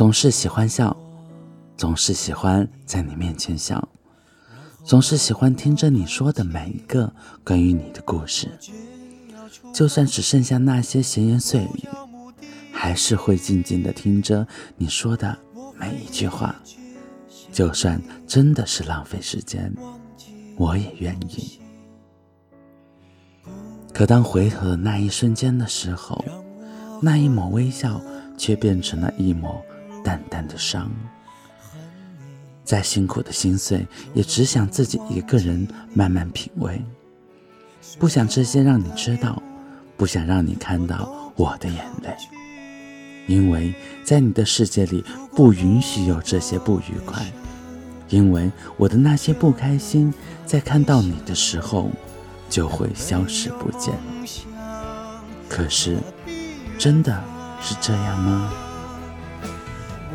总是喜欢笑，总是喜欢在你面前笑，总是喜欢听着你说的每一个关于你的故事。就算只剩下那些闲言碎语，还是会静静的听着你说的每一句话。就算真的是浪费时间，我也愿意。可当回头的那一瞬间的时候，那一抹微笑却变成了一抹淡淡的伤。再辛苦的心碎，也只想自己一个人慢慢品味，不想这些让你知道，不想让你看到我的眼泪，因为在你的世界里不允许有这些不愉快。因为我的那些不开心，在看到你的时候，就会消失不见。可是，真的是这样吗？